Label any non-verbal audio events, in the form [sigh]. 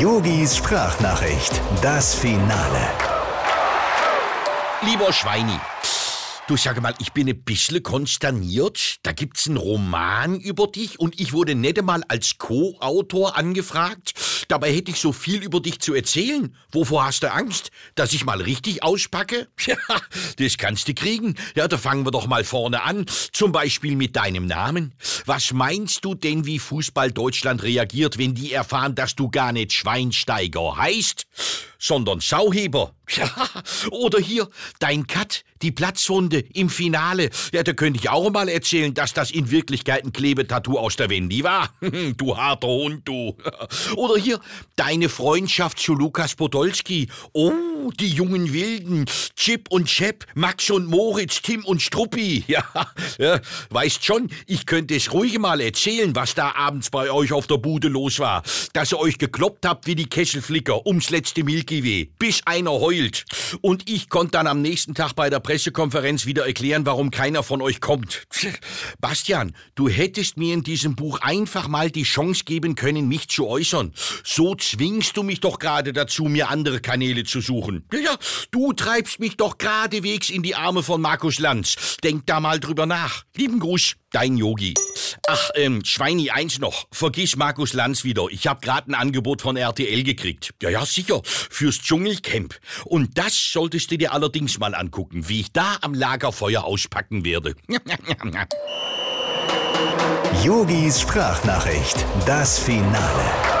Yogis Sprachnachricht, das Finale. Lieber Schweini, du sag mal, ich bin ein bisschen konsterniert. Da gibt's einen Roman über dich und ich wurde nicht einmal als Co-Autor angefragt. Dabei hätte ich so viel über dich zu erzählen. Wovor hast du Angst? Dass ich mal richtig auspacke? [laughs] Ja, das kannst du kriegen. Ja, da fangen wir doch mal vorne an. Zum Beispiel mit deinem Namen. Was meinst du denn, wie Fußball Deutschland reagiert, wenn die erfahren, dass du gar nicht Schweinsteiger heißt, sondern Sauheber? [laughs] Ja, oder hier, dein Cut, die Platzwunde im Finale. Ja, da könnte ich auch mal erzählen, dass das in Wirklichkeit ein Klebetattoo aus der Wendy war. [laughs] Du harter Hund, du. Oder hier, deine Freundschaft zu Lukas Podolski. Oh, die jungen Wilden. Chip und Chep, Max und Moritz, Tim und Struppi. [laughs] Ja, ja, weißt schon, ich könnte es ruhig mal erzählen, was da abends bei euch auf der Bude los war. Dass ihr euch gekloppt habt wie die Kesselflicker ums letzte Milky Way, bis einer heult. Und ich konnte dann am nächsten Tag bei der Pressekonferenz wieder erklären, warum keiner von euch kommt. Bastian, du hättest mir in diesem Buch einfach mal die Chance geben können, mich zu äußern. So zwingst du mich doch gerade dazu, mir andere Kanäle zu suchen. Ja, du treibst mich doch geradewegs in die Arme von Markus Lanz. Denk da mal drüber nach. Lieben Gruß, dein Yogi. Ach, ähm, Schweini, eins noch. Vergiss Markus Lanz wieder. Ich hab grad ein Angebot von RTL gekriegt. Ja, ja, sicher. Fürs Dschungelcamp. Und das solltest du dir allerdings mal angucken, wie ich da am Lagerfeuer auspacken werde. [laughs] Yogis Sprachnachricht, das Finale.